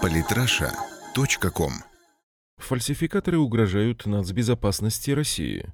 Политраша.ком Фальсификаторы угрожают нацбезопасности России.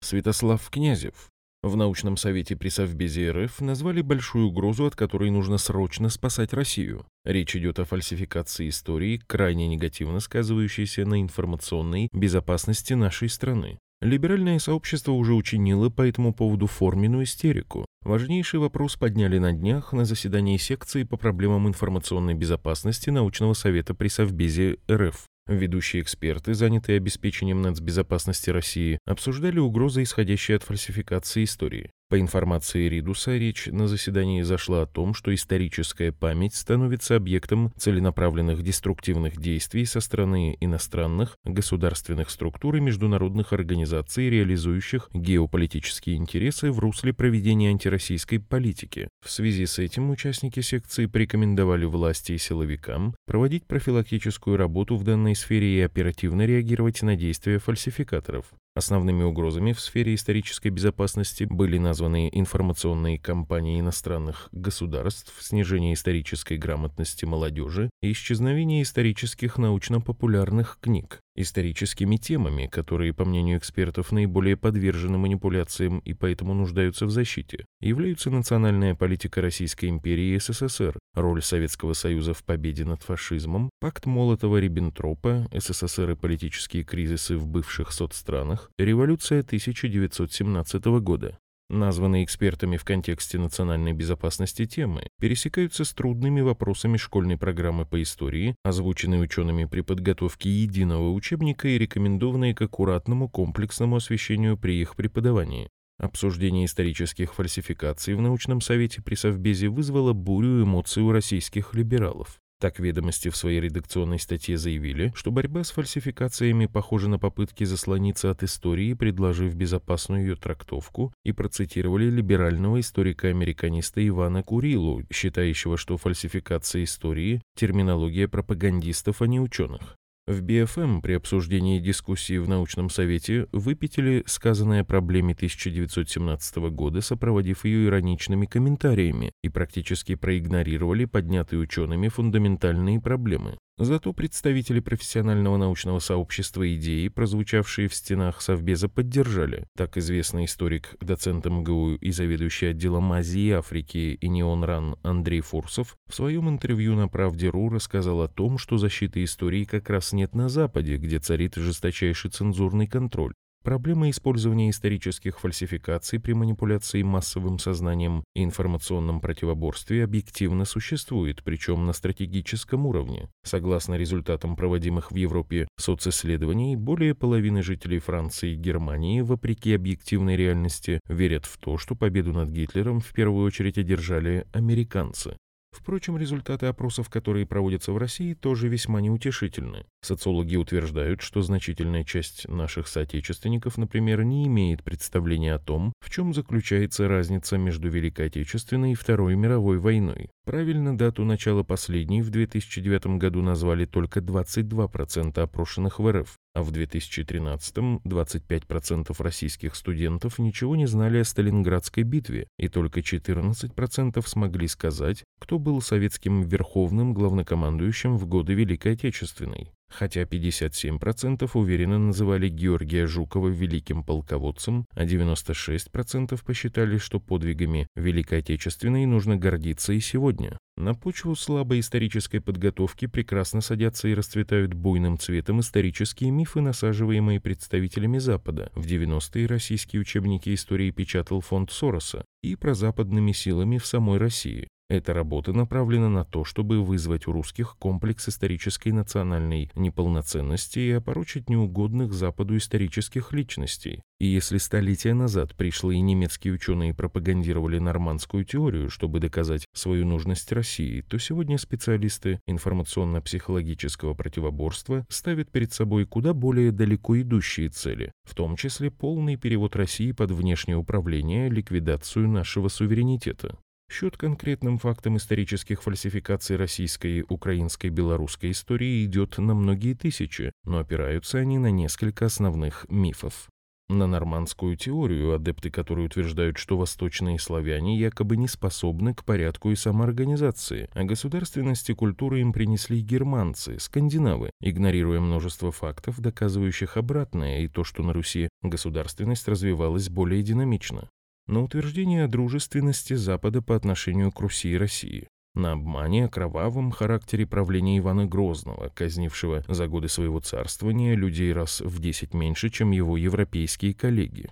Святослав Князев. В научном совете при Совбезе РФ назвали большую угрозу, от которой нужно срочно спасать Россию. Речь идет о фальсификации истории, крайне негативно сказывающейся на информационной безопасности нашей страны. Либеральное сообщество уже учинило по этому поводу форменную истерику. Важнейший вопрос подняли на днях на заседании секции по проблемам информационной безопасности научного совета при Совбезе РФ. Ведущие эксперты, занятые обеспечением нацбезопасности России, обсуждали угрозы, исходящие от фальсификации истории. По информации Ридуса, речь на заседании зашла о том, что историческая память становится объектом целенаправленных деструктивных действий со стороны иностранных государственных структур и международных организаций, реализующих геополитические интересы в русле проведения антироссийской политики. В связи с этим участники секции порекомендовали власти и силовикам проводить профилактическую работу в данной сфере и оперативно реагировать на действия фальсификаторов. Основными угрозами в сфере исторической безопасности были названы информационные кампании иностранных государств, снижение исторической грамотности молодежи и исчезновение исторических научно-популярных книг. Историческими темами, которые, по мнению экспертов, наиболее подвержены манипуляциям и поэтому нуждаются в защите, являются национальная политика Российской империи и СССР, роль Советского Союза в победе над фашизмом, пакт Молотова-Риббентропа, СССР и политические кризисы в бывших соцстранах, революция 1917 года названные экспертами в контексте национальной безопасности темы, пересекаются с трудными вопросами школьной программы по истории, озвученной учеными при подготовке единого учебника и рекомендованные к аккуратному комплексному освещению при их преподавании. Обсуждение исторических фальсификаций в научном совете при Совбезе вызвало бурю эмоций у российских либералов. Так ведомости в своей редакционной статье заявили, что борьба с фальсификациями похожа на попытки заслониться от истории, предложив безопасную ее трактовку, и процитировали либерального историка-американиста Ивана Курилу, считающего, что фальсификация истории – терминология пропагандистов, а не ученых. В БФМ при обсуждении дискуссии в научном совете выпятили сказанное о проблеме 1917 года, сопроводив ее ироничными комментариями, и практически проигнорировали поднятые учеными фундаментальные проблемы. Зато представители профессионального научного сообщества идеи, прозвучавшие в стенах Совбеза, поддержали. Так известный историк, доцент МГУ и заведующий отделом Азии Африки и Неонран Андрей Фурсов в своем интервью на Правде.ру рассказал о том, что защиты истории как раз нет на Западе, где царит жесточайший цензурный контроль. Проблема использования исторических фальсификаций при манипуляции массовым сознанием и информационном противоборстве объективно существует, причем на стратегическом уровне. Согласно результатам проводимых в Европе социсследований, более половины жителей Франции и Германии, вопреки объективной реальности, верят в то, что победу над Гитлером в первую очередь одержали американцы. Впрочем, результаты опросов, которые проводятся в России, тоже весьма неутешительны. Социологи утверждают, что значительная часть наших соотечественников, например, не имеет представления о том, в чем заключается разница между Великой Отечественной и Второй мировой войной. Правильно дату начала последней в 2009 году назвали только 22% опрошенных в РФ, а в 2013-м 25% российских студентов ничего не знали о Сталинградской битве, и только 14% смогли сказать, кто был советским верховным главнокомандующим в годы Великой Отечественной хотя 57% уверенно называли Георгия Жукова великим полководцем, а 96% посчитали, что подвигами Великой Отечественной нужно гордиться и сегодня. На почву слабой исторической подготовки прекрасно садятся и расцветают буйным цветом исторические мифы, насаживаемые представителями Запада. В 90-е российские учебники истории печатал фонд Сороса и прозападными силами в самой России. Эта работа направлена на то, чтобы вызвать у русских комплекс исторической национальной неполноценности и опорочить неугодных Западу исторических личностей. И если столетия назад пришлые немецкие ученые пропагандировали нормандскую теорию, чтобы доказать свою нужность России, то сегодня специалисты информационно-психологического противоборства ставят перед собой куда более далеко идущие цели, в том числе полный перевод России под внешнее управление, ликвидацию нашего суверенитета. Счет конкретным фактам исторических фальсификаций российской, украинской, белорусской истории идет на многие тысячи, но опираются они на несколько основных мифов. на нормандскую теорию, адепты которой утверждают, что восточные славяне якобы не способны к порядку и самоорганизации, а государственность и культуру им принесли германцы, скандинавы, игнорируя множество фактов, доказывающих обратное, и то, что на Руси государственность развивалась более динамично. На утверждение о дружественности Запада по отношению к Руси и России, на обмане о кровавом характере правления Ивана Грозного, казнившего за годы своего царствования людей раз в десять меньше, чем его европейские коллеги.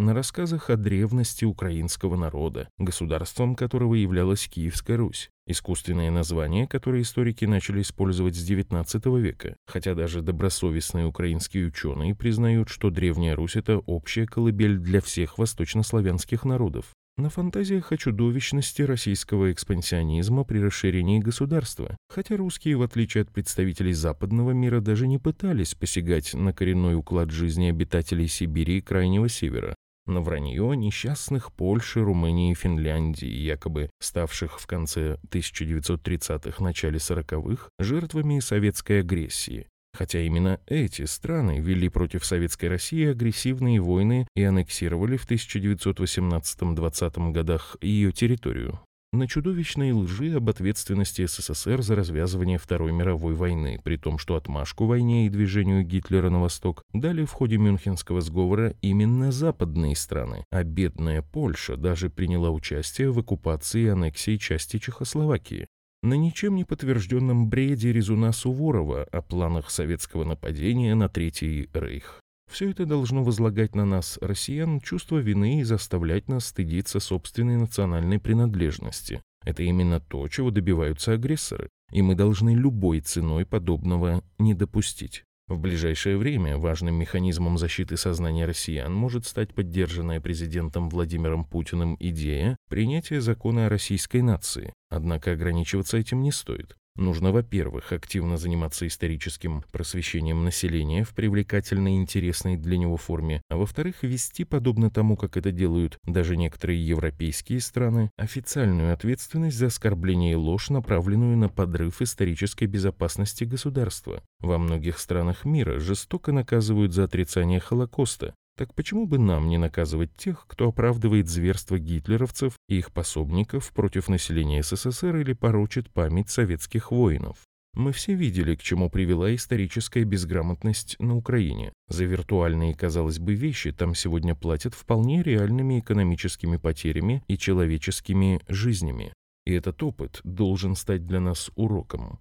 На рассказах о древности украинского народа, государством которого являлась Киевская Русь, искусственное название, которое историки начали использовать с XIX века, хотя даже добросовестные украинские ученые признают, что Древняя Русь – это общая колыбель для всех восточнославянских народов. На фантазиях о чудовищности российского экспансионизма при расширении государства, хотя русские, в отличие от представителей западного мира, даже не пытались посягать на коренной уклад жизни обитателей Сибири и Крайнего Севера, на вранье несчастных Польши, Румынии и Финляндии, якобы ставших в конце 1930-х, начале 40-х жертвами советской агрессии, Хотя именно эти страны вели против Советской России агрессивные войны и аннексировали в 1918-20 годах ее территорию. На чудовищной лжи об ответственности СССР за развязывание Второй мировой войны, при том, что отмашку войне и движению Гитлера на восток дали в ходе Мюнхенского сговора именно западные страны, а бедная Польша даже приняла участие в оккупации и аннексии части Чехословакии на ничем не подтвержденном бреде резуна Суворова о планах советского нападения на Третий Рейх. Все это должно возлагать на нас, россиян, чувство вины и заставлять нас стыдиться собственной национальной принадлежности. Это именно то, чего добиваются агрессоры, и мы должны любой ценой подобного не допустить. В ближайшее время важным механизмом защиты сознания россиян может стать поддержанная президентом Владимиром Путиным идея принятия закона о российской нации. Однако ограничиваться этим не стоит. Нужно, во-первых, активно заниматься историческим просвещением населения в привлекательной и интересной для него форме, а во-вторых, вести, подобно тому, как это делают даже некоторые европейские страны, официальную ответственность за оскорбление и ложь, направленную на подрыв исторической безопасности государства. Во многих странах мира жестоко наказывают за отрицание Холокоста, так почему бы нам не наказывать тех, кто оправдывает зверство гитлеровцев и их пособников против населения СССР или порочит память советских воинов? Мы все видели, к чему привела историческая безграмотность на Украине. За виртуальные, казалось бы, вещи там сегодня платят вполне реальными экономическими потерями и человеческими жизнями. И этот опыт должен стать для нас уроком.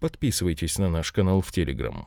Подписывайтесь на наш канал в Телеграм.